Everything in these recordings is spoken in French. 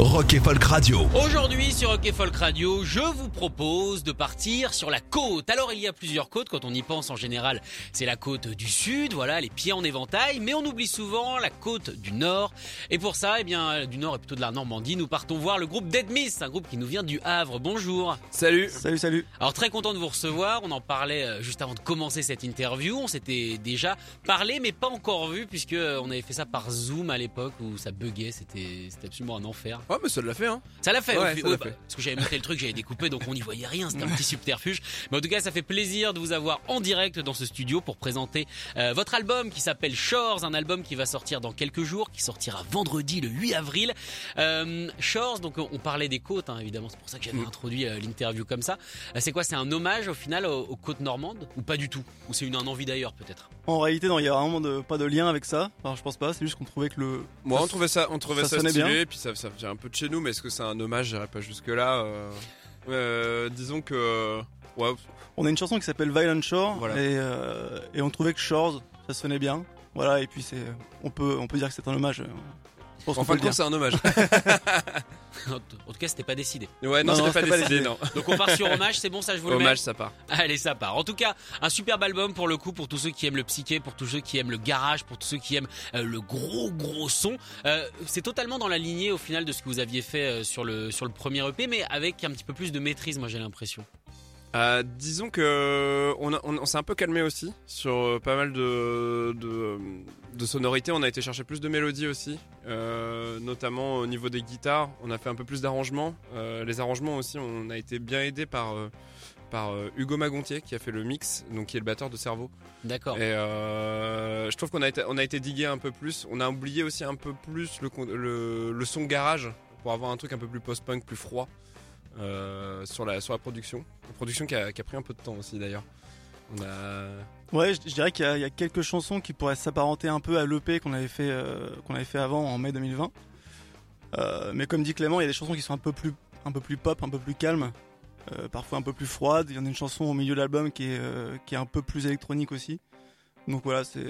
Rock et Folk Radio. Aujourd'hui sur Rock et Folk Radio, je vous propose de partir sur la côte. Alors il y a plusieurs côtes, quand on y pense en général, c'est la côte du sud, voilà, les pieds en éventail, mais on oublie souvent la côte du nord. Et pour ça, eh bien, du nord et plutôt de la Normandie, nous partons voir le groupe Dead Miss, un groupe qui nous vient du Havre. Bonjour. Salut. Salut, salut. Alors très content de vous recevoir, on en parlait euh, juste avant de commencer cette interview, on s'était déjà parlé mais pas encore vu puisque euh, on avait fait ça par Zoom à l'époque où ça buguait, c'était c'était absolument un enfer. Ouais, mais ça l'a fait, hein. Ça l'a fait, Ouais, ça bah, fait. parce que j'avais monté le truc, j'avais découpé, donc on n'y voyait rien, c'était un petit subterfuge. Mais en tout cas, ça fait plaisir de vous avoir en direct dans ce studio pour présenter euh, votre album qui s'appelle Shores, un album qui va sortir dans quelques jours, qui sortira vendredi le 8 avril. Euh, Shores, donc on parlait des côtes, hein, évidemment, c'est pour ça que Mm. j'avais introduit euh, l'interview comme ça. C'est quoi, c'est un hommage au final aux, aux côtes normandes ou pas du tout? Ou c'est une un envie d'ailleurs peut-être? En réalité, non, il y a vraiment de- pas de lien avec ça. Alors, je pense pas. C'est juste qu'on trouvait que le. Moi, ça- on trouvait ça, on trouvait ça stylé, bien. et puis ça, ça vient un peu de chez nous, mais est-ce que c'est un hommage J'irai pas jusque là. disons que, ouais, On a une chanson qui s'appelle Violent Shore Voilà. et, euh, et on trouvait que Shores, ça sonnait bien. Voilà, et puis c'est, on peut, on peut dire que c'est un hommage. Je pense en fin de compte, c'est un hommage. En tout cas, c'était pas décidé. ouais, non, Non, c'était non, pas pas décidé, décidé. non. Donc on part sur hommage, c'est bon, ça je vous le mets. Hommage, ça part. Allez, ça part. En tout cas, un superbe album pour le coup, pour tous ceux qui aiment le psyché, pour tous ceux qui aiment le garage, pour tous ceux qui aiment euh, le gros gros son. Euh, c'est totalement dans la lignée au final de ce que vous aviez fait euh, sur le sur le premier EP, mais avec un petit peu plus de maîtrise, moi j'ai l'impression. Euh, disons que on, a- on- on s'est un peu calmé aussi sur euh, pas mal de, de, de sonorités. On a été chercher plus de mélodies aussi, euh, notamment au niveau des guitares. On a fait un peu plus d'arrangements. Euh, les arrangements aussi, on a été bien aidé par, euh, par euh, Hugo Magontier qui a fait le mix, donc qui est le batteur de Cerveau. D'accord. Et euh, je trouve qu'on a été, on a été digué un peu plus. On a oublié aussi un peu plus le, con- le, le son garage pour avoir un truc un peu plus post-punk, plus froid euh, sur, la, sur la production. Une production qui a, qui a pris un peu de temps aussi d'ailleurs. Ouais, je, dirais qu'il y, a- quelques chansons qui pourraient s'apparenter un peu à l'EP qu'on avait fait, euh, qu'on avait fait avant en mai 2020. Euh, mais comme dit Clément, il y a des chansons qui sont un peu plus, un peu plus pop, un peu plus calmes, parfois un peu plus froides. Il y en a une chanson au milieu de l'album qui est, qui est un peu plus électronique aussi. Donc voilà, c'est,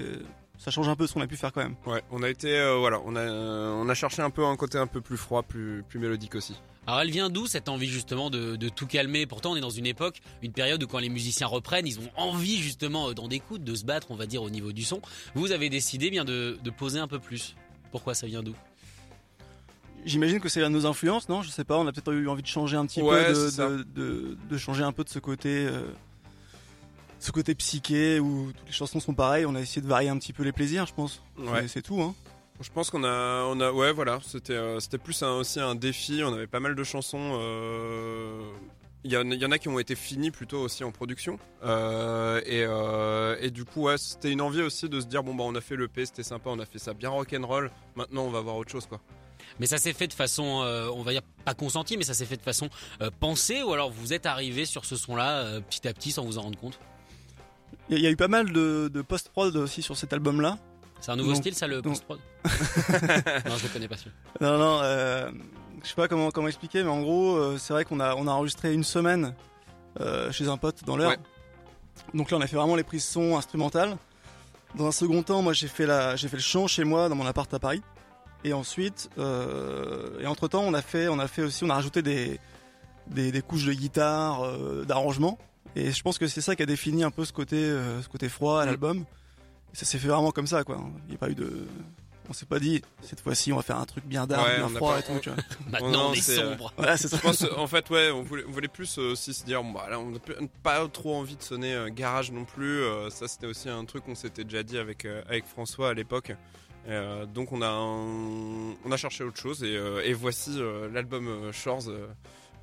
ça change un peu ce qu'on a pu faire quand même. Ouais, on a été. euh, voilà, on a, on a cherché un peu un côté un peu plus froid, plus, plus mélodique aussi. Alors elle vient d'où cette envie justement de, de tout calmer? Pourtant on est dans une époque, une période où quand les musiciens reprennent, ils ont envie justement euh, d'en découdre, de se battre, on va dire au niveau du son. Vous avez décidé bien de, de poser un peu plus. Pourquoi ça vient d'où? J'imagine que c'est l'un de nos influences, non? Je sais pas, on a peut-être eu envie de changer un petit Ouais, peu, de, de, de- de changer un peu de ce côté, euh, ce côté psyché où toutes les chansons sont pareilles. On a essayé de varier un petit peu les plaisirs, je pense. Ouais. C'est- tout, hein. Je pense qu'on a, on a, ouais, voilà, c'était, euh, c'était plus un- aussi un défi. On avait pas mal de chansons. euh, Il y, en, il y en a qui ont été finies plutôt aussi en production. Euh, et, euh, et du coup, ouais, c'était une envie aussi de se dire bon bah on a fait le P, c'était sympa, on a fait ça bien rock'n'roll. Maintenant, on va voir autre chose quoi. Mais ça s'est fait de façon, euh, on va dire pas consentie, mais ça s'est fait de façon euh, pensée, ou alors vous êtes arrivé sur ce son-là euh, petit à petit sans vous en rendre compte? Il y, a- il y a eu pas mal de, de post-prod aussi sur cet album-là. C'est un nouveau style, ça, le post-prod Non, je le connais pas celui Non, non, euh, je sais pas comment, comment expliquer, mais en gros, euh, c'est vrai qu'on a, on a enregistré une semaine euh, chez un pote dans l'heure. Ouais. Donc là, on a fait vraiment les prises son instrumentales. Dans un second temps, moi, j'ai fait, la, j'ai fait le chant chez moi, dans mon appart à Paris. Et ensuite, euh, et entre temps, on a fait, on a fait aussi, on a rajouté des, des, des couches de guitare, euh, d'arrangement. Et je pense que c'est ça qui a défini un peu ce côté, euh, ce côté froid à Mm. l'album. Ça s'est fait vraiment comme ça, quoi. Il n'y a pas eu de, on s'est pas dit cette fois-ci on va faire un truc bien dark, Ouais, bien froid pas- et tout. Tu vois. Maintenant, non, on est c'est, euh, sombre. Voilà, c'est ça. Je pense, en fait, ouais, on voulait, on voulait plus euh, aussi se dire, bon, bah là, on n'a pas trop envie de sonner euh, garage non plus. euh, ça, c'était aussi un truc qu'on s'était déjà dit avec, euh, avec François à l'époque. Euh, donc, on a, un- on a cherché autre chose et, euh, et voici euh, l'album euh, Shores euh,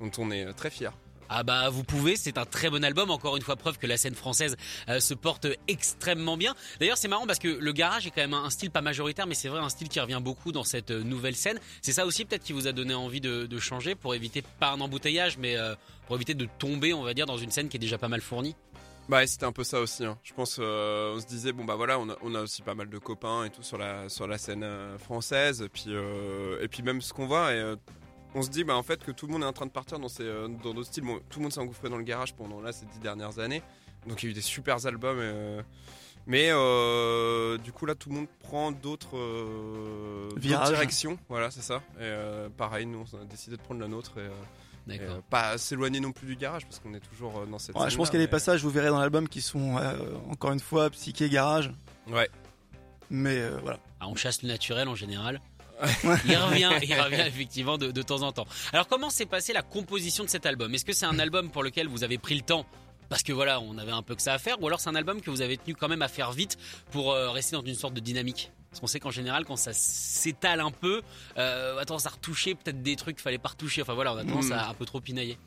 dont on est euh, très fier. Ah bah vous pouvez, c'est un très bon album, encore une fois preuve que la scène française euh, se porte extrêmement bien. D'ailleurs c'est marrant parce que le garage est quand même un style pas majoritaire mais c'est vrai un style qui revient beaucoup dans cette euh, nouvelle scène. C'est ça aussi peut-être qui vous a donné envie de, changer pour éviter pas un embouteillage mais euh, pour éviter de tomber on va dire dans une scène qui est déjà pas mal fournie? Bah c'était un peu ça aussi. Hein. Je pense, on se disait bon bah voilà, on a, aussi pas mal de copains et tout sur la sur la scène française. Et puis et puis même ce qu'on voit on se dit bah en fait que tout le monde est en train de partir dans ces dans d'autres styles. Bon, tout le monde s'est engouffré dans le garage pendant là ces dix dernières années. Donc il y a eu des super albums. mais du coup là tout le monde prend d'autres directions. Voilà c'est ça. Et pareil nous on a décidé de prendre la nôtre et euh, pas s'éloigner non plus du garage parce qu'on est toujours euh, dans cette. Ouais, je pense qu'il y a des passages, vous verrez dans l'album, qui sont euh, encore une fois psyché garage. Ouais. Mais voilà. Ah, on chasse le naturel en général. Il revient, il revient effectivement de, de temps en temps. Alors comment s'est passée la composition de cet album? Est-ce que c'est un album pour lequel vous avez pris le temps? Parce que voilà, on avait un peu que ça à faire, ou alors c'est un album que vous avez tenu quand même à faire vite pour rester dans une sorte de dynamique? Parce qu'on sait qu'en général, quand ça s'étale un peu, euh, on a tendance à retoucher peut-être des trucs qu'il fallait pas retoucher. Enfin voilà, on a tendance à hmm. un peu trop pinailler.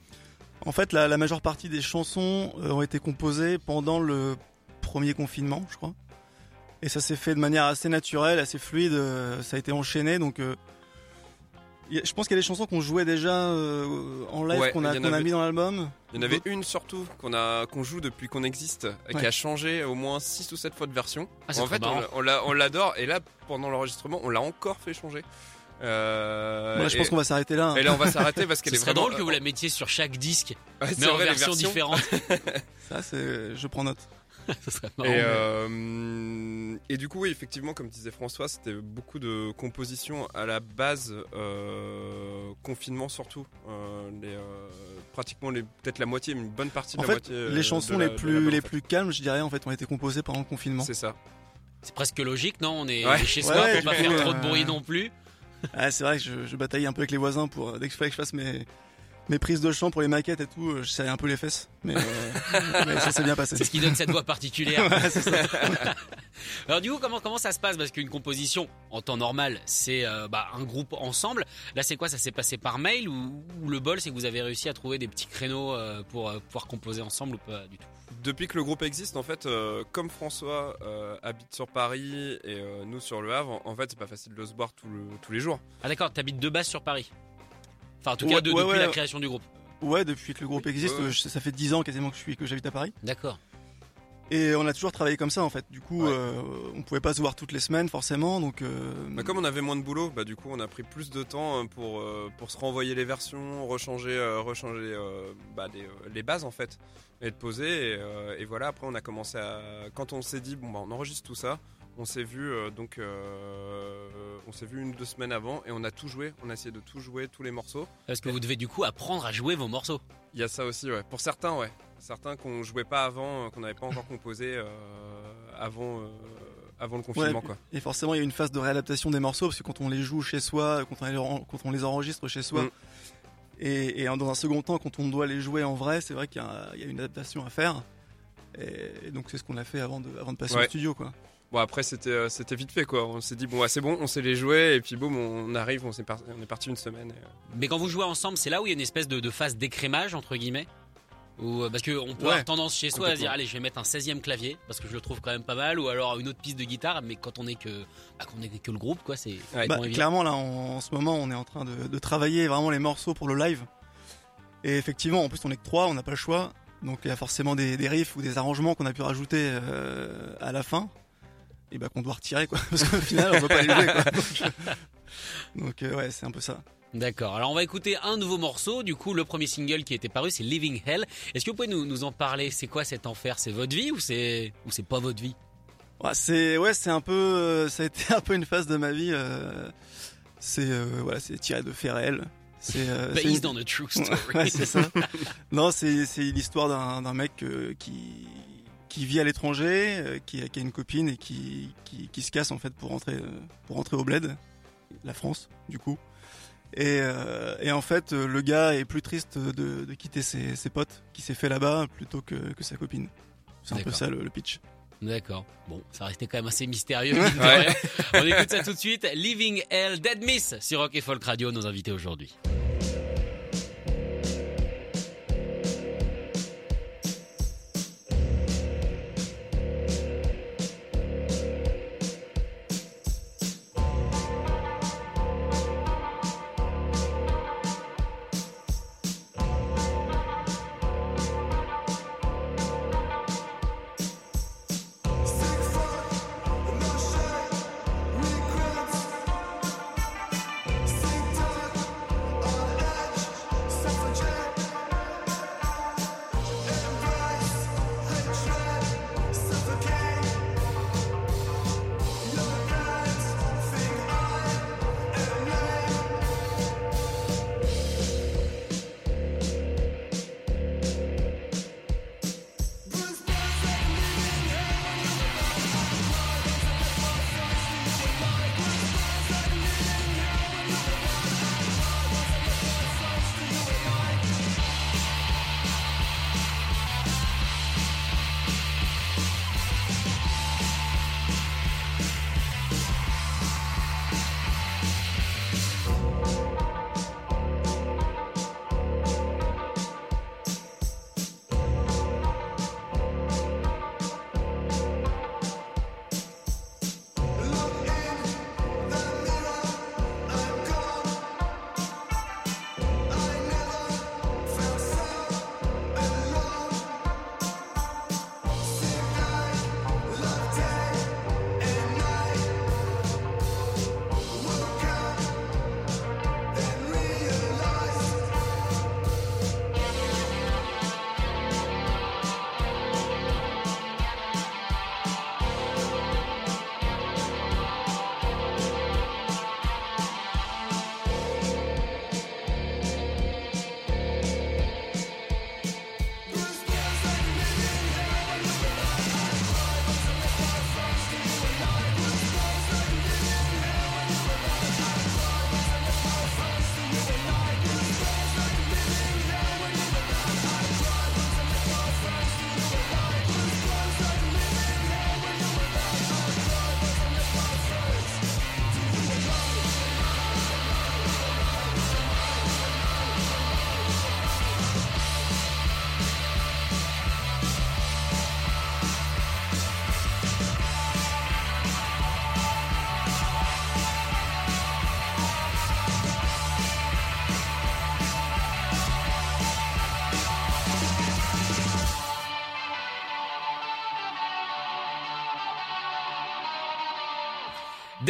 En fait, la, majeure partie des chansons euh, ont été composées pendant le premier confinement, je crois. Et ça s'est fait de manière assez naturelle, assez fluide. Euh, ça a été enchaîné, donc je pense qu'il y a des chansons qu'on jouait déjà euh, en live qu'on a, mis dans l'album. Il y en avait une surtout qu'on a qu'on joue depuis qu'on existe, qui a changé au moins 6 ou 7 fois de version. Ah, en fait, on l'adore et là pendant l'enregistrement, on l'a encore fait changer. Euh, je pense qu'on va s'arrêter là. Hein. Et là, on va s'arrêter parce qu'elle est serait drôle que vous la mettiez sur chaque disque, mais en version différente. Ça, c'est, je prends note. Euh, et, du coup, oui, effectivement, comme disait François, c'était beaucoup de compositions à la base, euh, confinement surtout. Euh, les, pratiquement peut-être la moitié, une bonne partie de la moitié. Les chansons les plus les plus calmes, je dirais, en fait, ont été composées pendant le confinement. C'est ça. C'est presque logique, non? On est chez soi pour pas faire trop de bruit non plus. Ah, c'est vrai que je, je bataille un peu avec les voisins pour dès que je fasse mes mes prises de chant pour les maquettes et tout, euh, je savais un peu les fesses, mais, euh, ça s'est bien passé. C'est ce qui donne cette voix particulière. Alors du coup, comment comment ça se passe? Parce qu'une composition en temps normal, c'est euh, bah, un groupe ensemble. Là, c'est quoi? Ça s'est passé par mail ou, le bol, c'est que vous avez réussi à trouver des petits créneaux pour pouvoir composer ensemble ou pas du tout? Depuis que le groupe existe, en fait, comme François habite sur Paris et nous sur le Havre, en, fait, c'est pas facile de se boire tous les jours. Ah d'accord, t'habites de base sur Paris? Enfin, en tout cas, depuis la création du groupe. Ouais, depuis que le groupe existe, ça fait 10 ans quasiment que je suis que j'habite à Paris. D'accord. Et on a toujours travaillé comme ça en fait. Du coup, euh, on pouvait pas se voir toutes les semaines forcément. Donc, euh, bah, comme on avait moins de boulot, bah, du coup, on a pris plus de temps hein, pour, euh, pour se renvoyer les versions, rechanger, rechanger bah, les, bases en fait, et de poser. Et, voilà, après, on a commencé à. Quand on s'est dit, bon, bah, on enregistre tout ça, on s'est vu euh, donc euh, on s'est vu une ou deux semaines avant et on a tout joué. On a essayé de tout jouer, tous les morceaux. Est-ce que vous devez du coup apprendre à jouer vos morceaux? Il y a ça aussi, ouais. Pour certains, ouais. Certains qu'on jouait pas avant, qu'on n'avait pas encore composé euh, avant avant le confinement. quoi. Et forcément, il y a une phase de réadaptation des morceaux parce que quand on les joue chez soi, quand on les, enregistre chez soi, mm. et, dans un second temps, quand on doit les jouer en vrai, c'est vrai qu'il y, a une adaptation à faire. Et, donc c'est ce qu'on a fait avant de, avant de passer au studio, quoi. Bon après c'était euh, c'était vite fait quoi. On s'est dit bon c'est bon, on sait les jouer et puis boum on arrive, on, on est parti une semaine. Euh. Mais quand vous jouez ensemble, c'est là où il y a une espèce de, phase d'écrémage entre guillemets? Ou, euh, parce qu'on peut avoir tendance chez soi à dire allez je vais mettre un 16e clavier parce que je le trouve quand même pas mal ou alors une autre piste de guitare mais quand on est que bah, est que le groupe quoi c'est bah, clairement là en, ce moment on est en train de, travailler vraiment les morceaux pour le live et effectivement en plus on est que trois on n'a pas le choix donc il y a forcément des, riffs ou des arrangements qu'on a pu rajouter à la fin et bah qu'on doit retirer quoi parce qu'au final on va pas les jouer quoi. donc, euh, ouais c'est un peu ça D'accord. Alors on va écouter un nouveau morceau. Du coup, le premier single qui était paru, c'est Living Hell. Est-ce que vous pouvez nous, nous en parler? C'est quoi cet enfer? C'est votre vie ou c'est ou c'est pas votre vie? Ouais, C'est ouais, c'est un peu, euh, ça a été un peu une phase de ma vie. Euh, c'est voilà, c'est tiré de réels. C'est based on a true story. ouais, c'est ça. non, c'est c'est l'histoire d'un mec qui qui vit à l'étranger, euh, qui, qui, a une copine et qui, qui, se casse en fait pour rentrer, euh, pour rentrer au bled, la France du coup. Et, euh, et en fait, le gars est plus triste de, de quitter ses, ses, potes qui s'est fait là-bas plutôt que, que sa copine. C'est un peu ça le, pitch. D'accord. Bon, ça restait quand même assez mystérieux. On écoute ça tout de suite. Living Hell, Dead Miss sur Rock et Folk Radio, nos invités aujourd'hui.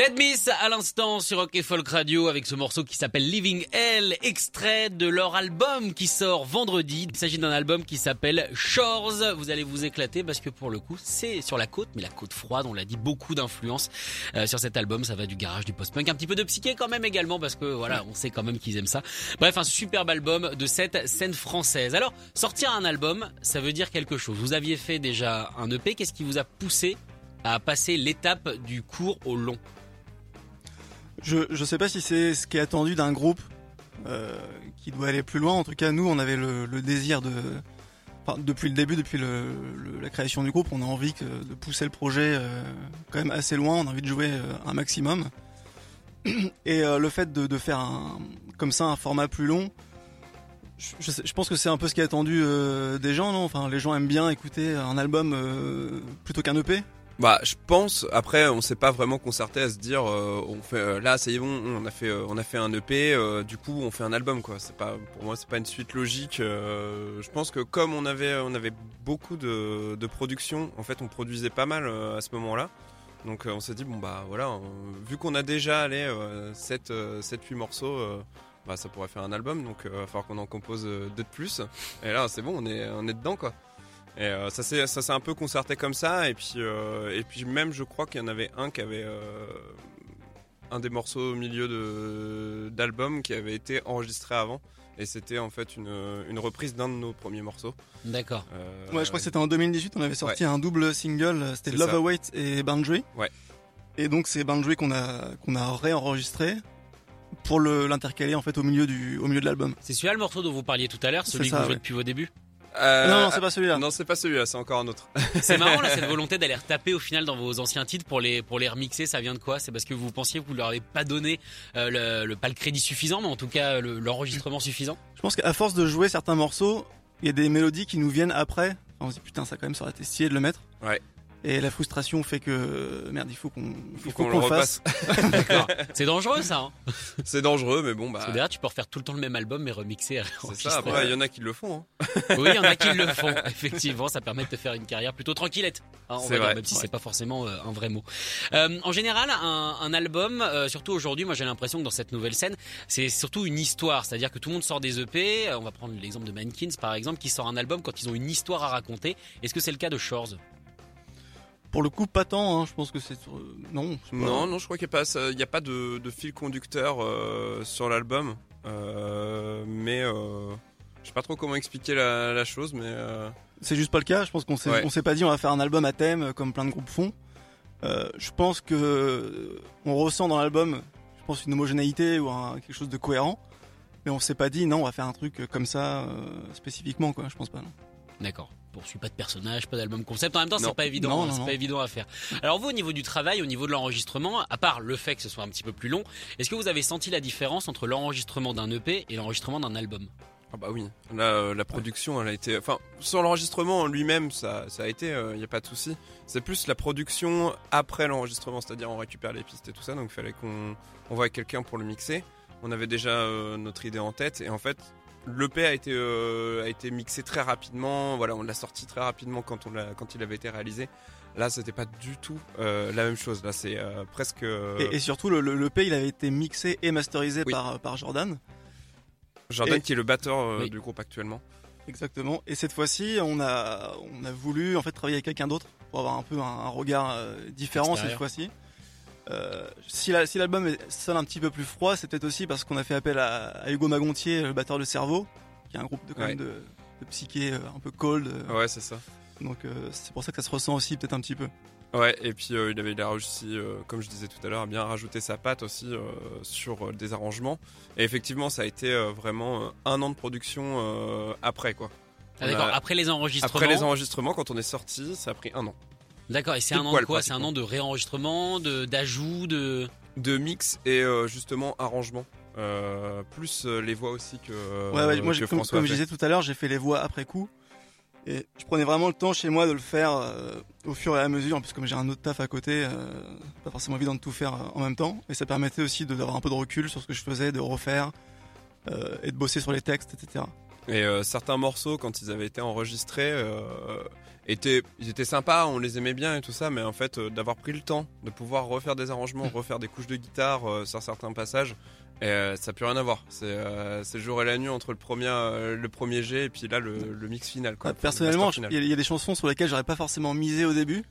Dead Miss à l'instant sur Rock Folk Radio avec ce morceau qui s'appelle Living Hell, extrait de leur album qui sort vendredi. Il s'agit d'un album qui s'appelle Shores. Vous allez vous éclater parce que pour le coup c'est sur la côte, mais la côte froide, on l'a dit, beaucoup d'influence euh, sur cet album. Ça va du garage, du post-punk, un petit peu de psyché quand même également parce que voilà, on sait quand même qu'ils aiment ça. Bref, un superbe album de cette scène française. Alors, sortir un album, ça veut dire quelque chose. Vous aviez fait déjà un EP, qu'est-ce qui vous a poussé à passer l'étape du court au long? Je je sais pas si c'est ce qui est attendu d'un groupe euh, qui doit aller plus loin. En tout cas, nous, on avait le, le désir de, enfin, depuis le début, depuis le, le- la création du groupe, on a envie que, de pousser le projet euh, quand même assez loin. On a envie de jouer euh, un maximum. Et euh, le fait de, de faire un, comme ça un format plus long, je, je je pense que c'est un peu ce qui est attendu euh, des gens, non? Enfin, les gens aiment bien écouter un album euh, plutôt qu'un EP. Bah, je pense. Après, on s'est pas vraiment concerté à se dire, euh, on fait euh, là, ça y est, bon, on a fait, euh, on a fait un EP. euh, du coup, on fait un album, quoi. C'est pas, pour moi, c'est pas une suite logique. je pense que comme on avait, on avait beaucoup de, production, en fait, on produisait pas mal à ce moment-là. Donc, on s'est dit, bon bah voilà, vu qu'on a déjà allé 7, 7 8 morceaux. bah, ça pourrait faire un album, donc il va falloir qu'on en compose deux de plus. Et là, c'est bon, on est, on est dedans, quoi. Et euh, ça s'est un peu concerté comme ça et puis euh, et puis même je crois qu'il y en avait un qui avait euh, un des morceaux au milieu de d'album qui avait été enregistré avant et c'était en fait une, une reprise d'un de nos premiers morceaux. D'accord. Euh, Ouais, je crois que c'était en 2018, on avait sorti un double single, c'était Love. Await et Boundary. Ouais. Et donc c'est Boundary qu'on a qu'on a réenregistré pour le l'intercaler en fait au milieu du au milieu de l'album. C'est celui-là le morceau dont vous parliez tout à l'heure, celui que vous jouez ouais. depuis vos débuts? Euh, non non, c'est pas celui-là. non, c'est pas celui-là, c'est encore un autre. C'est marrant là cette volonté d'aller retaper au final dans vos anciens titres pour les pour les remixer, ça vient de quoi? C'est parce que vous pensiez que vous leur avez pas donné euh, le, le- pas le crédit suffisant, mais en tout cas le- l'enregistrement suffisant? Je pense qu'à force de jouer certains morceaux, il y a des mélodies qui nous viennent après. Enfin, on se dit putain, ça quand même ça aurait été stylé de le mettre. Ouais. Et la frustration fait que merde, il faut qu'on faut qu'on le fasse. C'est dangereux ça. Hein C'est dangereux mais bon Parce bah que derrière tu peux refaire tout le temps le même album mais remixer. et c'est ça. Après il y en a qui le font. hein. Oui, il y en a qui le font. Effectivement, ça permet de te faire une carrière plutôt tranquillette. hein, on C'est va dire, vrai, même si c'est pas forcément euh, un vrai mot. Euh, en général, un, un album, euh, surtout aujourd'hui, moi j'ai l'impression que dans cette nouvelle scène, c'est surtout une histoire. C'est-à-dire que tout le monde sort des EP. euh, On va prendre l'exemple de Mankins par exemple, qui sort un album quand ils ont une histoire à raconter. Est-ce que c'est le cas de Shores? Pour le coup, pas tant. Hein. Je pense que c'est sur- non. pas- Non, non, je crois qu'il n'y a pas, il y a pas de, de fil conducteur euh, sur l'album. Euh, mais euh, je sais pas trop comment expliquer la, la chose, mais euh, C'est juste pas le cas. Je pense qu'on s'est, Ouais. on s'est pas dit on va faire un album à thème euh, comme plein de groupes font. Euh, je pense que euh, on ressent dans l'album, je pense une homogénéité ou un- quelque chose de cohérent. Mais on s'est pas dit non, on va faire un truc euh, comme ça euh, spécifiquement quoi. Je pense pas. Non. D'accord. Poursuit pas de personnage, pas d'album concept. En même temps, c'est pas évident. Hein, c'est pas évident à faire. Alors vous, au niveau du travail, au niveau de l'enregistrement, à part le fait que ce soit un petit peu plus long, est-ce que vous avez senti la différence entre l'enregistrement d'un EP et l'enregistrement d'un album? Ah bah oui. Euh, la production, elle a été, enfin, sur l'enregistrement en lui-même, ça, ça a été, il n'y a pas de souci. C'est plus la production après l'enregistrement, c'est-à-dire on récupère les pistes et tout ça, donc il fallait qu'on on voit quelqu'un pour le mixer. On avait déjà euh, notre idée en tête et en fait. L'EP a été euh, a été mixé très rapidement. Voilà, on l'a sorti très rapidement quand on l'a quand il avait été réalisé. Là, c'était pas du tout euh, la même chose. Là, c'est euh, presque. euh, Et, et surtout le, le, le P, il avait été mixé et masterisé Oui. par par Jordan. Jordan, et- qui est le batteur euh, Oui. du groupe actuellement. Exactement. Et cette fois-ci, on a, on a voulu en fait travailler avec quelqu'un d'autre pour avoir un peu un, un regard euh, différent Extérieur. cette fois-ci. Euh, si la- si l'album est- sonne un petit peu plus froid, c'est peut-être aussi parce qu'on a fait appel à, à Hugo Magontier, le batteur de Cerveau, qui est un groupe de quand Ouais. même de, de psyché euh, un peu cold. euh, Ouais, c'est ça. Donc euh, c'est pour ça que ça se ressent aussi peut-être un petit peu. Ouais, et puis euh, il avait il a réussi, euh, comme je disais tout à l'heure, à bien rajouter sa patte aussi euh, sur euh, des arrangements. Et effectivement, ça a été euh, vraiment euh, un an de production euh, après, quoi. Ah, D'accord. Après les enregistrements. Après les enregistrements, quand on est sorti, ça a pris un an. D'accord. Et c'est un an poil, de quoi? C'est un an de réenregistrement, de d'ajout, de. De mix et euh, justement arrangement. Euh, plus euh, les voix aussi que, Ouais, ouais, moi que comme, comme je disais tout à l'heure, j'ai fait les voix après coup. Et je prenais vraiment le temps chez moi de le faire euh, au fur et à mesure, en plus comme j'ai un autre taf à côté, euh, pas forcément évident de tout faire euh, en même temps. Et ça permettait aussi de- d'avoir un peu de recul sur ce que je faisais, de refaire euh, et de bosser sur les textes, etc. Et euh, certains morceaux, quand ils avaient été enregistrés, euh, étaient, ils étaient sympas, on les aimait bien et tout ça, mais en fait, euh, d'avoir pris le temps de pouvoir refaire des arrangements, refaire des couches de guitare sur certains passages, et, ça n'a plus rien à voir. C'est le jour et la nuit entre le premier, le premier jet et puis là, le, le mix final. Quoi, Ah, personnellement, il y, a- il y a des chansons sur lesquelles j'aurais pas forcément misé au début.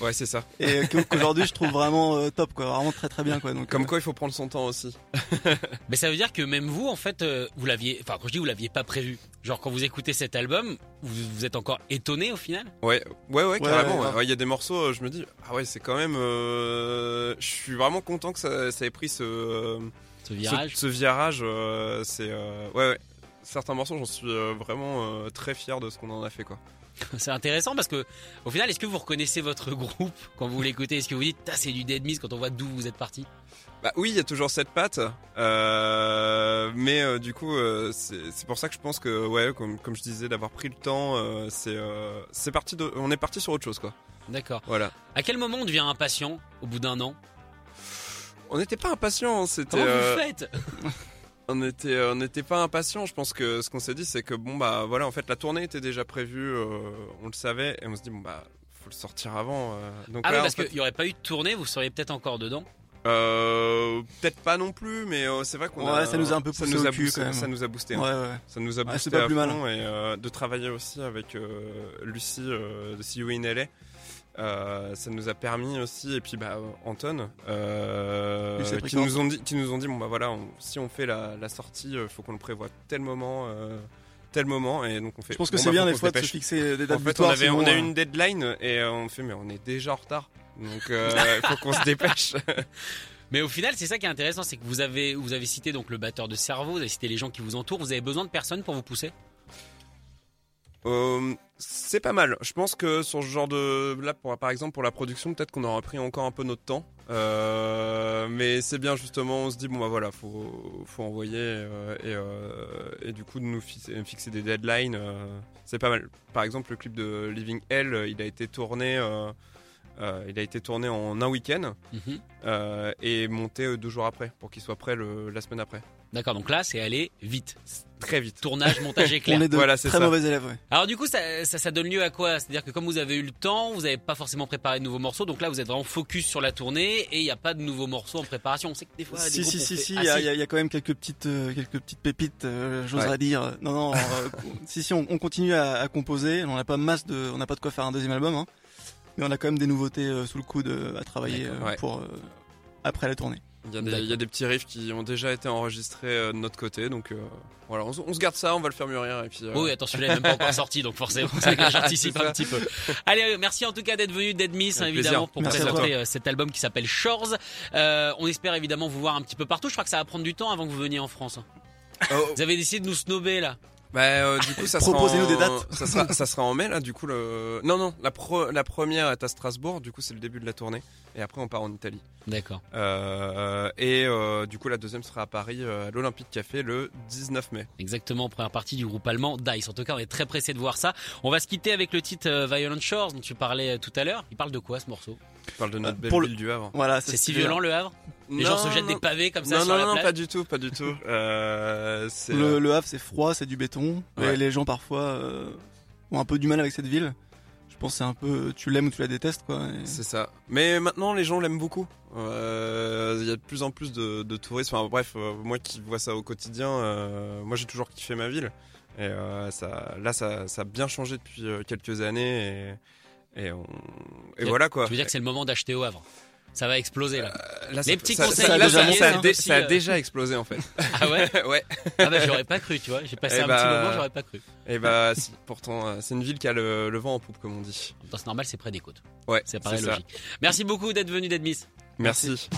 Ouais, c'est ça. et que- qu'aujourd'hui je trouve vraiment euh, top, quoi, vraiment très très bien, quoi. Donc, Comme euh, quoi, il faut prendre son temps aussi. Mais ça veut dire que même vous, en fait, euh, vous l'aviez. Enfin, quand je dis vous l'aviez pas prévu. Genre quand vous écoutez cet album, vous, vous êtes encore étonné au final? Ouais, ouais, ouais, carrément. ouais, ouais. grave. Ouais, Il y a des morceaux, euh, je me dis, ah ouais, c'est quand même. euh, Je suis vraiment content que ça, ça ait pris ce, euh, Ce virage. ce, ce virage. euh, c'est euh, ouais, ouais. Certains morceaux, j'en suis euh, vraiment euh, très fier de ce qu'on en a fait, quoi. C'est intéressant parce que au final, est-ce que vous reconnaissez votre groupe quand vous l'écoutez? Est-ce que vous dites, Ah, c'est du Dead Miss quand on voit d'où vous êtes parti? Bah oui, il y a toujours cette patte, euh, mais euh, du coup, euh, c'est pour ça que je pense que ouais, comme, comme je disais, d'avoir pris le temps, euh, c'est euh, c'est parti de, on est parti sur autre chose, quoi. D'accord. Voilà. À quel moment on devient impatient au bout d'un an? On n'était pas impatients, c'était. Comment euh, vous faites? On était, euh, on n'était pas impatients. Je pense que ce qu'on s'est dit, c'est que bon bah voilà, en fait, la tournée était déjà prévue, euh, on le savait, et on se dit bon bah faut le sortir avant. euh. Donc Ah là, oui, en parce fait, qu'il n'y aurait pas eu de tournée, vous seriez peut-être encore dedans. euh, peut-être pas non plus, mais euh, c'est vrai qu'on Ouais, a, ça nous a un peu ça poussé nous au a cul, boosté, quand même. ça nous a boosté. ouais, hein. ouais. Ça nous a Ouais, boosté c'est pas à plus fond mal. et euh, de travailler aussi avec euh, Lucie euh, de See You in LA. Euh, ça nous a permis aussi et puis bah Anton euh, qui nous ont dit qui nous ont dit bon bah voilà on- si on fait la, la sortie il faut qu'on le prévoit tel moment euh, tel moment et donc on fait Je pense que bon, c'est bah, bien des fois de se fixer des en dates fait on avait on a euh, une deadline et euh, on fait mais on est déjà en retard. Donc euh, il faut qu'on se dépêche. Mais au final, c'est ça qui est intéressant, c'est que vous avez, vous avez cité donc le batteur de cerveau, vous avez cité les gens qui vous entourent, vous avez besoin de personnes pour vous pousser? Euh, c'est pas mal. Je pense que sur ce genre de là, pour, par exemple pour la production, peut-être qu'on aura pris encore un peu notre temps. Euh, mais c'est bien justement, on se dit bon bah voilà, faut faut envoyer euh, et, et du coup de nous fixer, fixer des deadlines, c'est pas mal. Par exemple, le clip de Living Hell, il a été tourné, il a été tourné en un week-end Mhm. et monté deux jours après pour qu'il soit prêt le, la semaine après. D'accord, donc là, c'est aller vite. Très vite. Tournage, montage éclair. On est de Voilà, c'est très ça. mauvais élèves, ouais. Alors du coup, ça, ça, ça donne lieu à quoi? C'est-à-dire que comme vous avez eu le temps, vous n'avez pas forcément préparé de nouveaux morceaux, donc là vous êtes vraiment focus sur la tournée et il n'y a pas de nouveaux morceaux en préparation. On sait que des fois, des si, groupes si, ont si, fait- si, Ah, il y, a- y y quand même quelques petites, euh, quelques petites pépites, euh, j'oserais Ouais. dire. Non, non, euh, si, si, on, on continue à, à composer. On n'a pas masse de, on n'a pas de quoi faire un deuxième album, hein. mais on a quand même des nouveautés euh, sous le coude euh, à travailler euh, ouais. pour euh, après la tournée. Il y, a des, D'accord. il y a des petits riffs qui ont déjà été enregistrés euh, de notre côté, donc euh, voilà, on, se- on se garde ça, on va le faire mûrir et puis. euh, Oui, attends, celui-là n'est même pas encore sorti, donc forcément, c'est que j'anticipe un petit peu. Allez, merci en tout cas d'être venu, Dead Miss, hein, évidemment, plaisir. pour Merci présenter cet album qui s'appelle Shores. Euh, on espère évidemment vous voir un petit peu partout. Je crois que ça va prendre du temps avant que vous veniez en France. oh, Vous avez décidé de nous snobber là. bah, euh, du coup, ça sera. Proposez-nous en- des dates. Ça sera, ça sera en mai là, du coup le. Non, non, la, pro- la première est à Strasbourg, du coup c'est le début de la tournée, et après on part en Italie. D'accord. Euh, et euh, du coup la deuxième sera à Paris, euh, à l'Olympique Café, le 19 mai. Exactement, première partie du groupe allemand Dice. En tout cas, on est très pressé de voir ça. On va se quitter avec le titre euh, Violent Shores dont tu parlais tout à l'heure. Il parle de quoi ce morceau? Je parle de notre Euh, belle pour le- ville du Havre. Voilà, C'est si violent le Havre? Les gens Non, se jettent non. des pavés comme ça Non, sur non, la non, plage pas du tout, pas du tout. Euh, Le, le Havre, c'est froid, c'est du béton. Ouais. Et les gens parfois euh, ont un peu du mal avec cette ville. Je pense c'est un peu, tu l'aimes ou tu la détestes, quoi. et- C'est ça. Mais maintenant, les gens l'aiment beaucoup. Euh, Il y a de plus en plus de, de touristes. Enfin bref, euh, moi qui vois ça au quotidien, euh, moi j'ai toujours kiffé ma ville. Et euh, ça, là, ça, ça a bien changé depuis quelques années. Et, et, on- et Tu- voilà quoi. Tu veux dire que c'est le moment d'acheter au Havre? Ça va exploser là. Euh, là, Les petits ça- conseils ça- de là, ça, ça a hein, dé- aussi, ça a euh. déjà explosé en fait. Ah ouais ouais. Ah bah j'aurais pas cru, tu vois. J'ai passé Eh un bah, petit moment, j'aurais pas cru. Et bah, si, pourtant, euh, c'est une ville qui a le, le vent en poupe, comme on dit. C'est normal, c'est près des côtes. Ouais, Ça paraît logique. Merci beaucoup d'être venu, d'être Miss. Merci.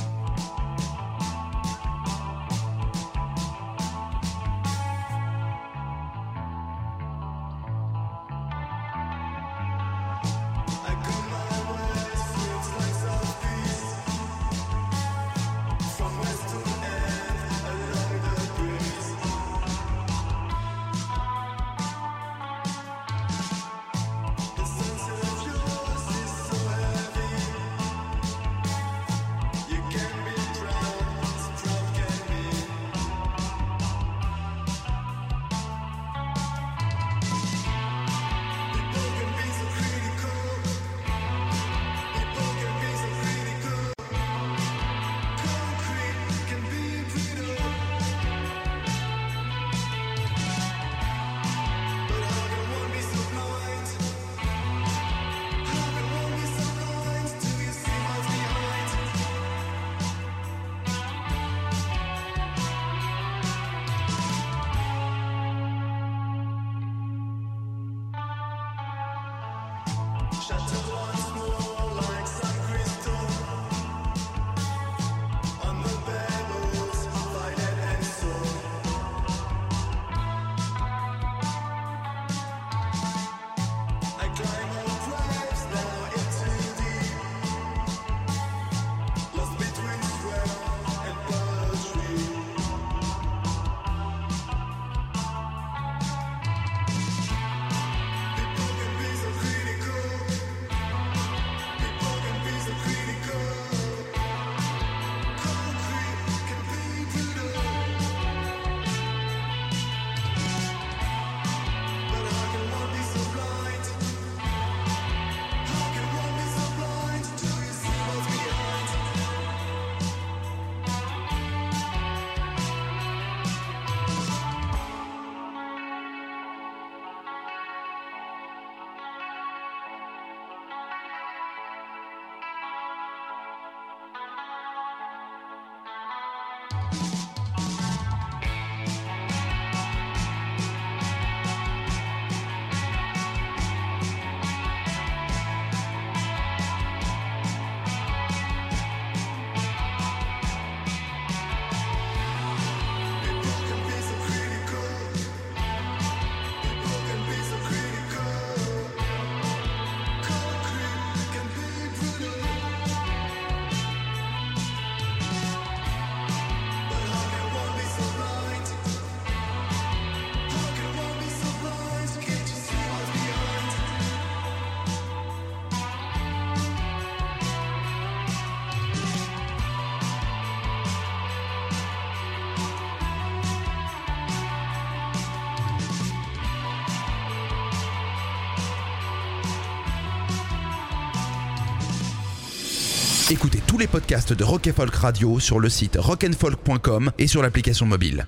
Écoutez tous les podcasts de Rock Folk Radio sur le site rockandfolk.com et sur l'application mobile.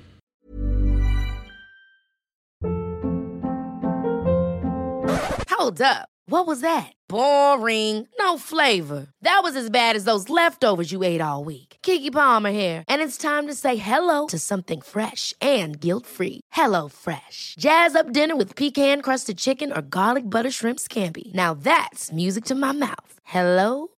Hold up. What was that? Boring. No flavor. That was as bad as those leftovers you ate all week. Kiki Palmer here, and it's time to say hello to something fresh and guilt-free. Hello Fresh. Jazz up dinner with pecan-crusted chicken or garlic butter shrimp scampi. Now that's music to my mouth. Hello